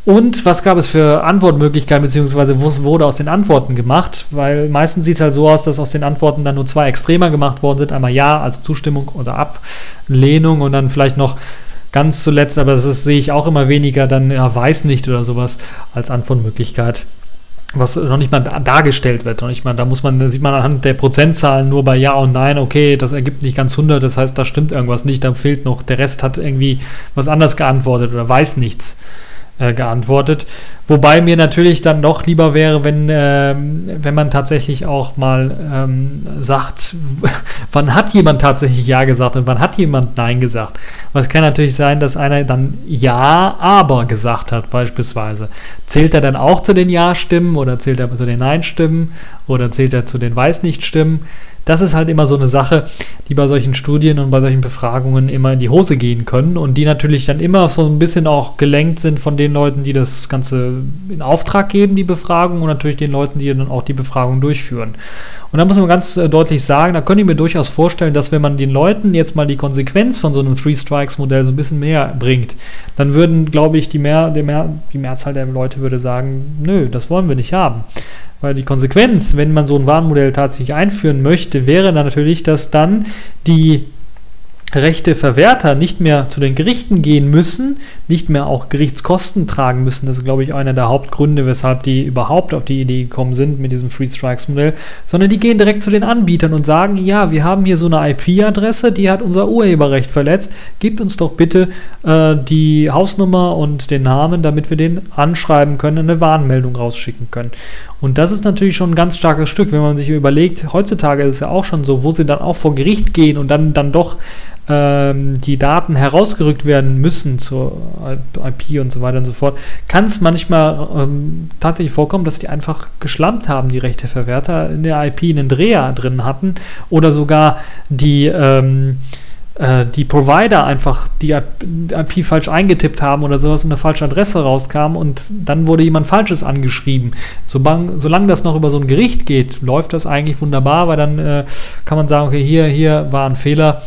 Und was gab es für Antwortmöglichkeiten, beziehungsweise was wurde aus den Antworten gemacht? Weil meistens sieht es halt so aus, dass aus den Antworten dann nur zwei Extremer gemacht worden sind. Einmal Ja, also Zustimmung oder Ablehnung und dann vielleicht noch ganz zuletzt, aber das sehe ich auch immer weniger, dann ja, weiß nicht oder sowas als Antwortmöglichkeit was noch nicht mal dargestellt wird. Noch nicht mal, da muss man, da sieht man anhand der Prozentzahlen nur bei Ja und Nein, okay, das ergibt nicht ganz 100, das heißt, da stimmt irgendwas nicht, da fehlt noch, der Rest hat irgendwie was anders geantwortet oder weiß nichts äh, geantwortet. Wobei mir natürlich dann doch lieber wäre, wenn, äh, wenn man tatsächlich auch mal ähm, sagt, wann hat jemand tatsächlich Ja gesagt und wann hat jemand Nein gesagt. Aber es kann natürlich sein, dass einer dann Ja, aber gesagt hat, beispielsweise. Zählt er dann auch zu den Ja-Stimmen oder zählt er zu den Nein-Stimmen oder zählt er zu den Weiß-Nicht-Stimmen? Das ist halt immer so eine Sache, die bei solchen Studien und bei solchen Befragungen immer in die Hose gehen können und die natürlich dann immer so ein bisschen auch gelenkt sind von den Leuten, die das Ganze in Auftrag geben, die Befragung und natürlich den Leuten, die dann auch die Befragung durchführen. Und da muss man ganz äh, deutlich sagen, da könnte ich mir durchaus vorstellen, dass wenn man den Leuten jetzt mal die Konsequenz von so einem Three Strikes Modell so ein bisschen mehr bringt, dann würden, glaube ich, die, Mehr, die, Mehr, die Mehrzahl der Leute würde sagen, nö, das wollen wir nicht haben. Weil die Konsequenz, wenn man so ein Warnmodell tatsächlich einführen möchte, wäre dann natürlich, dass dann die Rechteverwerter nicht mehr zu den Gerichten gehen müssen, nicht mehr auch Gerichtskosten tragen müssen. Das ist, glaube ich, einer der Hauptgründe, weshalb die überhaupt auf die Idee gekommen sind mit diesem Free Strikes Modell, sondern die gehen direkt zu den Anbietern und sagen, ja, wir haben hier so eine IP-Adresse, die hat unser Urheberrecht verletzt, gebt uns doch bitte äh, die Hausnummer und den Namen, damit wir den anschreiben können, eine Warnmeldung rausschicken können. Und das ist natürlich schon ein ganz starkes Stück, wenn man sich überlegt, heutzutage ist es ja auch schon so, wo sie dann auch vor Gericht gehen und dann, dann doch ähm, die Daten herausgerückt werden müssen zur IP und so weiter und so fort, kann es manchmal ähm, tatsächlich vorkommen, dass die einfach geschlampt haben, die Rechteverwerter, in der IP einen Dreher drin hatten oder sogar die ähm, äh, die Provider einfach die IP falsch eingetippt haben oder sowas und eine falsche Adresse rauskam und dann wurde jemand Falsches angeschrieben. Solange, solange das noch über so ein Gericht geht, läuft das eigentlich wunderbar, weil dann äh, kann man sagen, okay, hier, hier war ein Fehler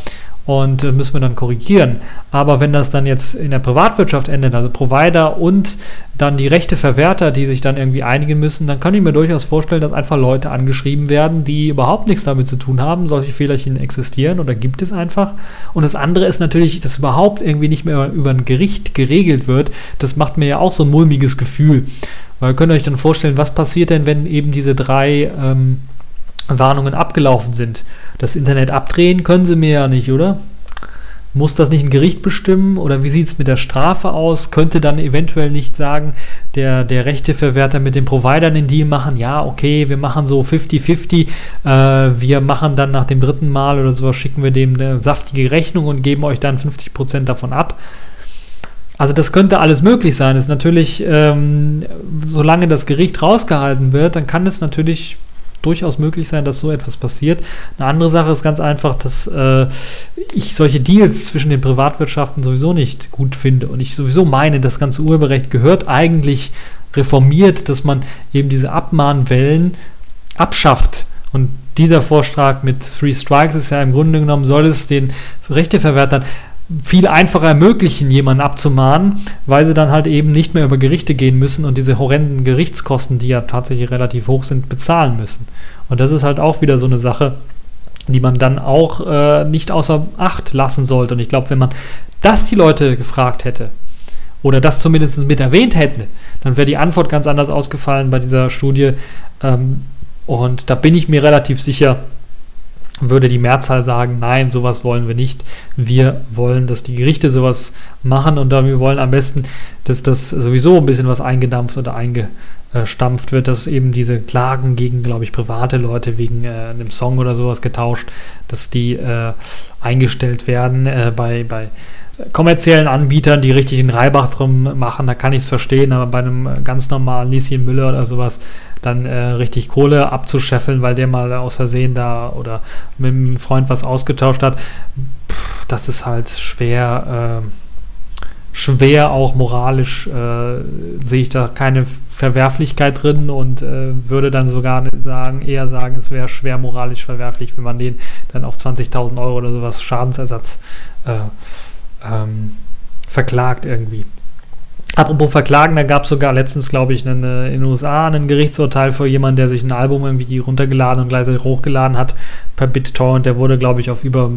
und äh, müssen wir dann korrigieren. Aber wenn das dann jetzt in der Privatwirtschaft endet, also Provider und dann die Rechteverwerter, die sich dann irgendwie einigen müssen, dann kann ich mir durchaus vorstellen, dass einfach Leute angeschrieben werden, die überhaupt nichts damit zu tun haben. Solche Fehlerchen existieren oder gibt es einfach. Und das andere ist natürlich, dass überhaupt irgendwie nicht mehr über ein Gericht geregelt wird. Das macht mir ja auch so ein mulmiges Gefühl. Weil ihr könnt euch dann vorstellen, was passiert denn, wenn eben diese drei ähm, Warnungen abgelaufen sind? Das Internet abdrehen können sie mir ja nicht, oder? Muss das nicht ein Gericht bestimmen oder wie sieht es mit der Strafe aus? Könnte dann eventuell nicht sagen, der, der Rechteverwerter mit den Providern den Deal machen, ja, okay, wir machen so 50-50, äh, wir machen dann nach dem dritten Mal oder sowas, schicken wir dem eine saftige Rechnung und geben euch dann 50% davon ab. Also das könnte alles möglich sein. Ist natürlich, ähm, solange das Gericht rausgehalten wird, dann kann es natürlich durchaus möglich sein, dass so etwas passiert. Eine andere Sache ist ganz einfach, dass äh, ich solche Deals zwischen den Privatwirtschaften sowieso nicht gut finde und ich sowieso meine, das ganze Urheberrecht gehört eigentlich reformiert, dass man eben diese Abmahnwellen abschafft. Und dieser Vorschlag mit Three Strikes ist ja im Grunde genommen, soll es den Rechteverwertern viel einfacher ermöglichen, jemanden abzumahnen, weil sie dann halt eben nicht mehr über Gerichte gehen müssen und diese horrenden Gerichtskosten, die ja tatsächlich relativ hoch sind, bezahlen müssen. Und das ist halt auch wieder so eine Sache, die man dann auch äh, nicht außer Acht lassen sollte. Und ich glaube, wenn man das die Leute gefragt hätte oder das zumindest mit erwähnt hätte, dann wäre die Antwort ganz anders ausgefallen bei dieser Studie. Ähm, und da bin ich mir relativ sicher, würde die Mehrzahl sagen, nein, sowas wollen wir nicht. Wir wollen, dass die Gerichte sowas machen und wir wollen am besten, dass das sowieso ein bisschen was eingedampft oder eingestampft wird, dass eben diese Klagen gegen, glaube ich, private Leute wegen äh, einem Song oder sowas getauscht, dass die äh, eingestellt werden äh, bei, bei kommerziellen Anbietern, die richtig einen Reibach drum machen, da kann ich es verstehen, aber bei einem ganz normalen Lieschen Müller oder sowas, dann äh, richtig Kohle abzuscheffeln, weil der mal aus Versehen da oder mit einem Freund was ausgetauscht hat, pff, das ist halt schwer, äh, schwer auch moralisch, äh, sehe ich da keine Verwerflichkeit drin und äh, würde dann sogar sagen, eher sagen, es wäre schwer moralisch verwerflich, wenn man den dann auf 20.000 Euro oder sowas Schadensersatz äh, ähm, verklagt irgendwie. Apropos Verklagen, da gab es sogar letztens, glaube ich, einen, äh, in den USA ein Gerichtsurteil für jemanden, der sich ein Album irgendwie runtergeladen und gleichzeitig hochgeladen hat per BitTorrent. Der wurde, glaube ich, auf über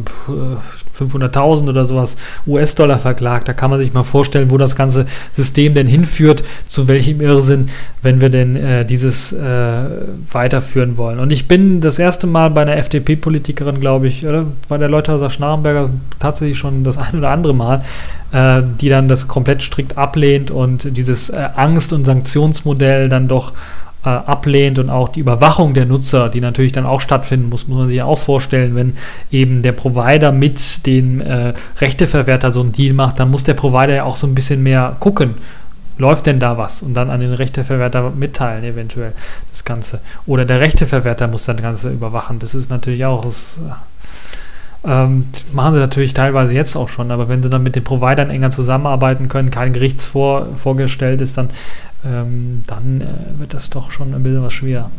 500.000 oder sowas US-Dollar verklagt. Da kann man sich mal vorstellen, wo das ganze System denn hinführt, zu welchem Irrsinn, wenn wir denn äh, dieses äh, weiterführen wollen. Und ich bin das erste Mal bei einer FDP-Politikerin, glaube ich, oder bei der Leuthauser Schnarrenberger tatsächlich schon das ein oder andere Mal, äh, die dann das komplett strikt ablehnt und dieses äh, Angst- und Sanktionsmodell dann doch äh, ablehnt und auch die Überwachung der Nutzer, die natürlich dann auch stattfinden muss, muss man sich ja auch vorstellen, wenn eben der Provider mit dem äh, Rechteverwerter so einen Deal macht, dann muss der Provider ja auch so ein bisschen mehr gucken. Läuft denn da was? Und dann an den Rechteverwerter mitteilen, eventuell das Ganze. Oder der Rechteverwerter muss dann das Ganze überwachen. Das ist natürlich auch, das, ähm, machen sie natürlich teilweise jetzt auch schon, aber wenn sie dann mit den Providern enger zusammenarbeiten können, kein Gerichtsvor vorgestellt ist, dann, ähm, dann äh, wird das doch schon ein bisschen was schwer.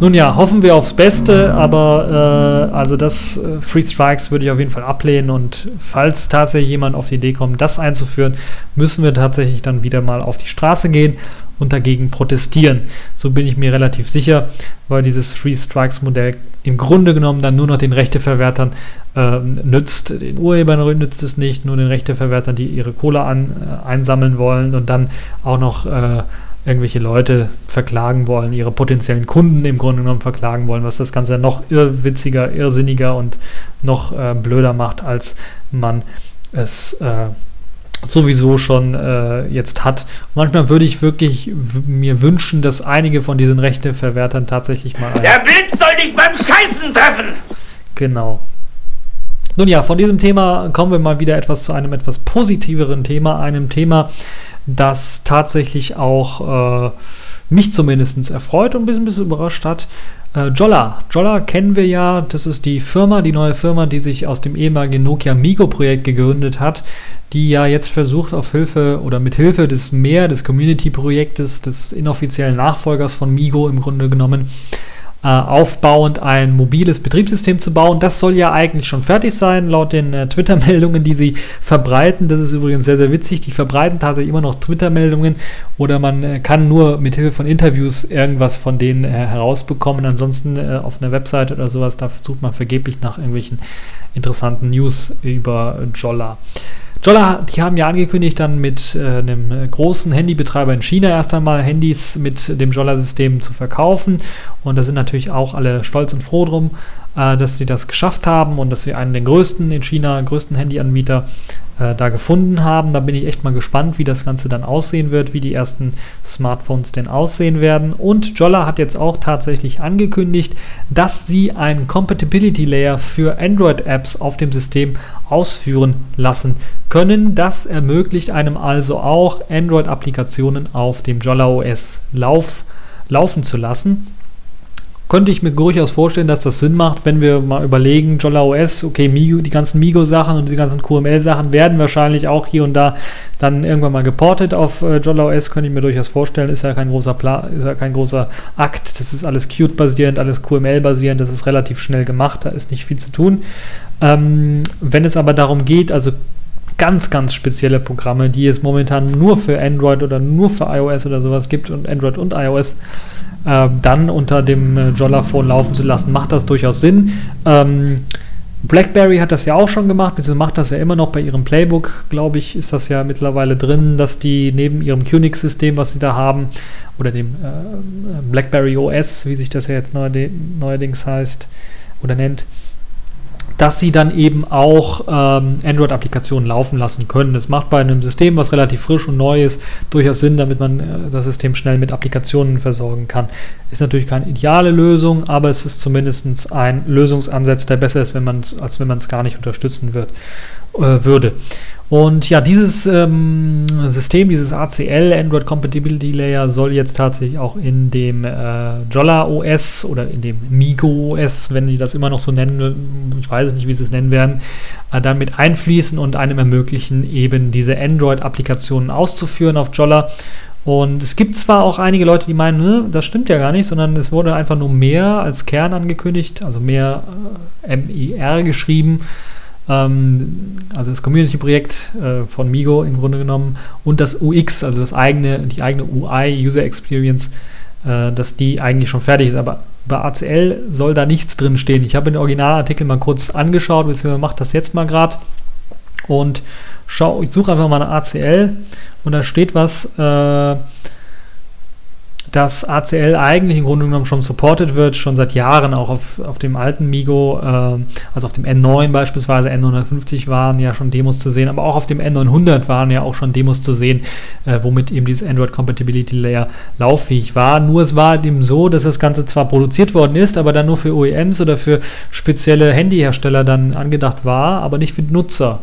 Nun ja, hoffen wir aufs Beste, aber äh, also das äh, Free Strikes würde ich auf jeden Fall ablehnen und falls tatsächlich jemand auf die Idee kommt, das einzuführen, müssen wir tatsächlich dann wieder mal auf die Straße gehen und dagegen protestieren. So bin ich mir relativ sicher, weil dieses Free Strikes Modell im Grunde genommen dann nur noch den Rechteverwertern äh, nützt. Den Urhebern nützt es nicht, nur den Rechteverwertern, die ihre Kohle an, äh, einsammeln wollen und dann auch noch äh, irgendwelche Leute verklagen wollen, ihre potenziellen Kunden im Grunde genommen verklagen wollen, was das Ganze noch irrwitziger, irrsinniger und noch äh, blöder macht, als man es äh, sowieso schon äh, jetzt hat. Manchmal würde ich wirklich mir wünschen, dass einige von diesen Rechteverwertern tatsächlich mal. Der Blitz soll dich beim Scheißen treffen! Genau. Nun ja, von diesem Thema kommen wir mal wieder etwas zu einem etwas positiveren Thema, einem Thema, das tatsächlich auch äh, mich zumindest erfreut und ein bisschen, ein bisschen überrascht hat. Äh, Jolla. Jolla kennen wir ja, das ist die Firma, die neue Firma, die sich aus dem ehemaligen Nokia Migo-Projekt gegründet hat, die ja jetzt versucht, auf Hilfe oder mit Hilfe des mehr des Community-Projektes, des inoffiziellen Nachfolgers von Migo im Grunde genommen, äh, aufbauend ein mobiles Betriebssystem zu bauen. Das soll ja eigentlich schon fertig sein, laut den äh, Twitter-Meldungen, die sie verbreiten. Das ist übrigens sehr, sehr witzig. Die verbreiten tatsächlich immer noch Twitter-Meldungen oder man äh, kann nur mit Hilfe von Interviews irgendwas von denen äh, herausbekommen. Ansonsten äh, auf einer Webseite oder sowas, da sucht man vergeblich nach irgendwelchen interessanten News über Jolla. Jolla, die haben ja angekündigt, dann mit äh, einem großen Handybetreiber in China erst einmal Handys mit dem Jolla-System zu verkaufen. Und da sind natürlich auch alle stolz und froh drum, äh, dass sie das geschafft haben und dass sie einen der größten in China, größten Handyanbieter äh, da gefunden haben. Da bin ich echt mal gespannt, wie das Ganze dann aussehen wird, wie die ersten Smartphones denn aussehen werden. Und Jolla hat jetzt auch tatsächlich angekündigt, dass sie einen Compatibility Layer für Android-Apps auf dem System ausführen lassen können. Das ermöglicht einem also auch Android-Applikationen auf dem Jolla OS Lauf, laufen zu lassen könnte ich mir durchaus vorstellen, dass das Sinn macht, wenn wir mal überlegen, Jolla OS, okay, Migo, die ganzen Migo-Sachen und die ganzen QML-Sachen werden wahrscheinlich auch hier und da dann irgendwann mal geportet auf äh, Jolla OS, könnte ich mir durchaus vorstellen, ist ja kein großer Pla ist ja kein großer Akt, das ist alles Qt-basierend, alles QML-basierend, das ist relativ schnell gemacht, da ist nicht viel zu tun. Ähm, wenn es aber darum geht, also ganz, ganz spezielle Programme, die es momentan nur für Android oder nur für iOS oder sowas gibt und Android und iOS, äh, dann unter dem äh, Jolla-Phone laufen zu lassen, macht das durchaus Sinn. Ähm, BlackBerry hat das ja auch schon gemacht, beziehungsweise macht das ja immer noch bei ihrem Playbook, glaube ich, ist das ja mittlerweile drin, dass die neben ihrem Unix-System, was sie da haben, oder dem äh, BlackBerry OS, wie sich das ja jetzt neuerdings heißt oder nennt, dass sie dann eben auch ähm, Android-Applikationen laufen lassen können. Das macht bei einem System, was relativ frisch und neu ist, durchaus Sinn, damit man äh, das System schnell mit Applikationen versorgen kann. Ist natürlich keine ideale Lösung, aber es ist zumindest ein Lösungsansatz, der besser ist, wenn man, als wenn man es gar nicht unterstützen wird, äh, würde. Und ja, dieses ähm, System, dieses ACL, Android Compatibility Layer, soll jetzt tatsächlich auch in dem äh, Jolla OS oder in dem Migo OS, wenn die das immer noch so nennen, ich weiß nicht, wie sie es nennen werden, äh, dann mit einfließen und einem ermöglichen, eben diese Android-Applikationen auszuführen auf Jolla. Und es gibt zwar auch einige Leute, die meinen, ne, das stimmt ja gar nicht, sondern es wurde einfach nur mehr als Kern angekündigt, also mehr äh, MIR geschrieben ähm, also das Community-Projekt äh, von Migo im Grunde genommen und das UX, also das eigene, die eigene UI, User Experience, äh, dass die eigentlich schon fertig ist. Aber bei ACL soll da nichts drin stehen. Ich habe den Originalartikel mal kurz angeschaut, beziehungsweise mache das jetzt mal gerade und schau, ich suche einfach mal eine ACL und da steht was. Äh, dass ACL eigentlich im Grunde genommen schon supported wird, schon seit Jahren, auch auf, auf dem alten Migo, äh, also auf dem N9 beispielsweise, N950 waren ja schon Demos zu sehen, aber auch auf dem N900 waren ja auch schon Demos zu sehen, äh, womit eben dieses Android Compatibility Layer lauffähig war. Nur es war eben so, dass das Ganze zwar produziert worden ist, aber dann nur für OEMs oder für spezielle Handyhersteller dann angedacht war, aber nicht für Nutzer.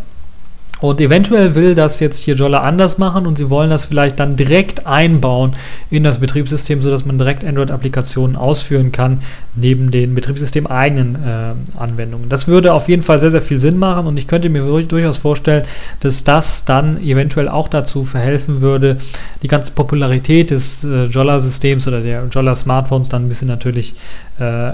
Und eventuell will das jetzt hier Jolla anders machen und sie wollen das vielleicht dann direkt einbauen in das Betriebssystem, sodass man direkt Android-Applikationen ausführen kann, neben den Betriebssystem-eigenen äh, Anwendungen. Das würde auf jeden Fall sehr, sehr viel Sinn machen und ich könnte mir durchaus vorstellen, dass das dann eventuell auch dazu verhelfen würde, die ganze Popularität des äh, Jolla-Systems oder der Jolla-Smartphones dann ein bisschen natürlich äh,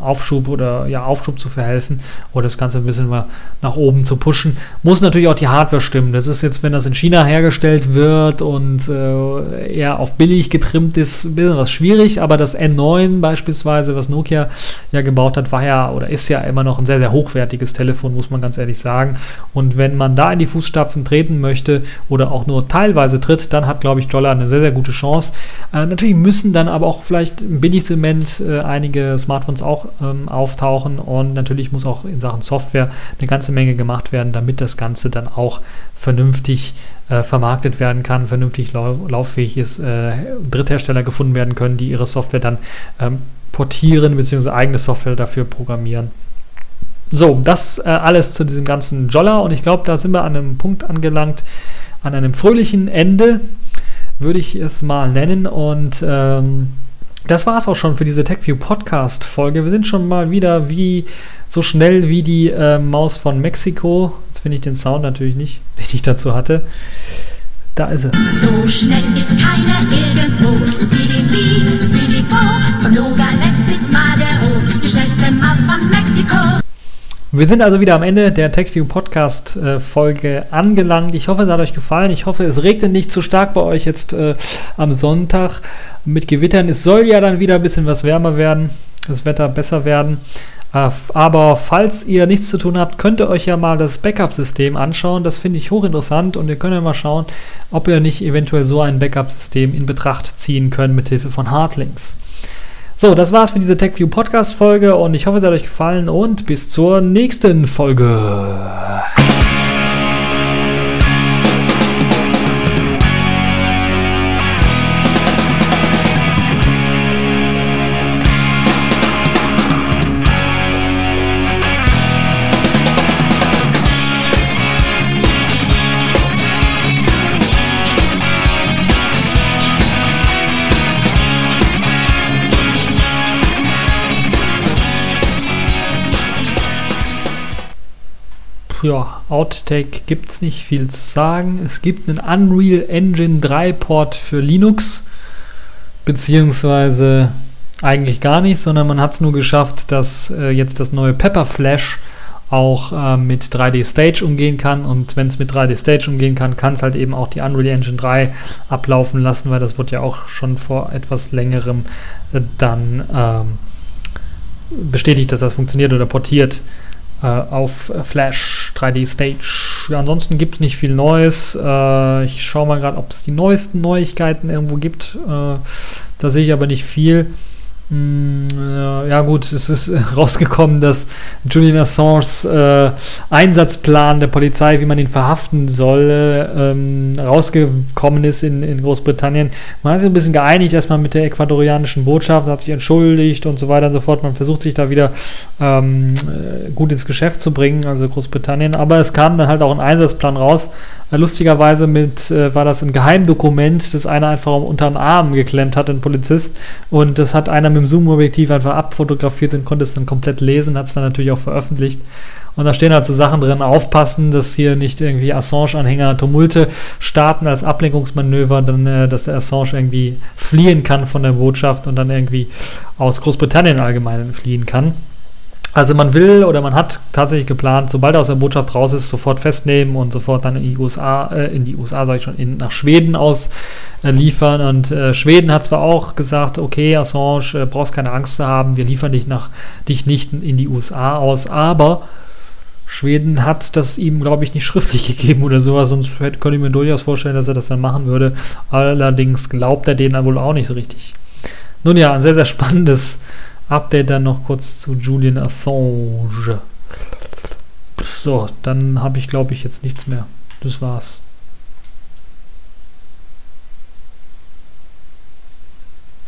Aufschub oder ja, Aufschub zu verhelfen oder das Ganze ein bisschen mal nach oben zu pushen. Muss natürlich auch die Hardware stimmen. Das ist jetzt, wenn das in China hergestellt wird und äh, eher auf billig getrimmt ist, ein bisschen was schwierig, aber das N9 beispielsweise, was Nokia ja gebaut hat, war ja oder ist ja immer noch ein sehr, sehr hochwertiges Telefon, muss man ganz ehrlich sagen. Und wenn man da in die Fußstapfen treten möchte oder auch nur teilweise tritt, dann hat, glaube ich, Jolla eine sehr, sehr gute Chance. Äh, natürlich müssen dann aber auch vielleicht im Billigsegment äh, einige Smartphones auch ähm, auftauchen und natürlich muss auch in Sachen Software eine ganze Menge gemacht werden, damit das Ganze dann auch vernünftig äh, vermarktet werden kann, vernünftig lau lauffähig ist, äh, Dritthersteller gefunden werden können, die ihre Software dann ähm, portieren bzw. eigene Software dafür programmieren. So, das äh, alles zu diesem ganzen Jolla und ich glaube, da sind wir an einem Punkt angelangt, an einem fröhlichen Ende, würde ich es mal nennen und ähm, das war es auch schon für diese TechView Podcast Folge. Wir sind schon mal wieder wie so schnell wie die äh, Maus von Mexiko. Finde ich den Sound natürlich nicht, den ich dazu hatte. Da ist er. So schnell ist keiner irgendwo. Speedy Speedy Bo, von Nogales bis Madero, die schnellste Maus von Mexiko. Wir sind also wieder am Ende der TechView Podcast äh, Folge angelangt. Ich hoffe, es hat euch gefallen. Ich hoffe, es regnet nicht zu stark bei euch jetzt äh, am Sonntag mit Gewittern. Es soll ja dann wieder ein bisschen was wärmer werden, das Wetter besser werden. Äh, aber falls ihr nichts zu tun habt, könnt ihr euch ja mal das Backup-System anschauen. Das finde ich hochinteressant und ihr könnt ja mal schauen, ob ihr nicht eventuell so ein Backup-System in Betracht ziehen könnt mit Hilfe von Hardlinks. So, das war's für diese TechView Podcast Folge und ich hoffe, es hat euch gefallen und bis zur nächsten Folge. Ja, Outtake gibt es nicht viel zu sagen. Es gibt einen Unreal Engine 3 Port für Linux, beziehungsweise eigentlich gar nicht, sondern man hat es nur geschafft, dass äh, jetzt das neue Pepper Flash auch äh, mit 3D Stage umgehen kann und wenn es mit 3D Stage umgehen kann, kann es halt eben auch die Unreal Engine 3 ablaufen lassen, weil das wird ja auch schon vor etwas längerem äh, dann ähm, bestätigt, dass das funktioniert oder portiert auf Flash 3D Stage. Ja, ansonsten gibt es nicht viel Neues. Äh, ich schaue mal gerade, ob es die neuesten Neuigkeiten irgendwo gibt. Äh, da sehe ich aber nicht viel. Mm, ja gut, es ist rausgekommen, dass Julian Assange's äh, Einsatzplan der Polizei, wie man ihn verhaften soll, ähm, rausgekommen ist in, in Großbritannien. Man hat sich ein bisschen geeinigt, erstmal mit der ecuadorianischen Botschaft, hat sich entschuldigt und so weiter und so fort. Man versucht sich da wieder ähm, äh, gut ins Geschäft zu bringen, also Großbritannien. Aber es kam dann halt auch ein Einsatzplan raus. Lustigerweise mit, äh, war das ein Geheimdokument, das einer einfach unter den Arm geklemmt hat, ein Polizist. Und das hat einer mit dem Zoom-Objektiv einfach abfotografiert und konnte es dann komplett lesen, hat es dann natürlich auch veröffentlicht. Und da stehen halt so Sachen drin, aufpassen, dass hier nicht irgendwie Assange-Anhänger Tumulte starten als Ablenkungsmanöver, dann, äh, dass der Assange irgendwie fliehen kann von der Botschaft und dann irgendwie aus Großbritannien allgemein fliehen kann. Also man will oder man hat tatsächlich geplant, sobald er aus der Botschaft raus ist, sofort festnehmen und sofort dann in die USA, äh, in die USA sage ich schon, in, nach Schweden ausliefern. Äh, und äh, Schweden hat zwar auch gesagt, okay, Assange, äh, brauchst keine Angst zu haben, wir liefern dich, nach, dich nicht in die USA aus, aber Schweden hat das ihm, glaube ich, nicht schriftlich gegeben oder sowas, sonst hätte, könnte ich mir durchaus vorstellen, dass er das dann machen würde. Allerdings glaubt er denen dann wohl auch nicht so richtig. Nun ja, ein sehr, sehr spannendes Update dann noch kurz zu Julian Assange. So, dann habe ich, glaube ich, jetzt nichts mehr. Das war's.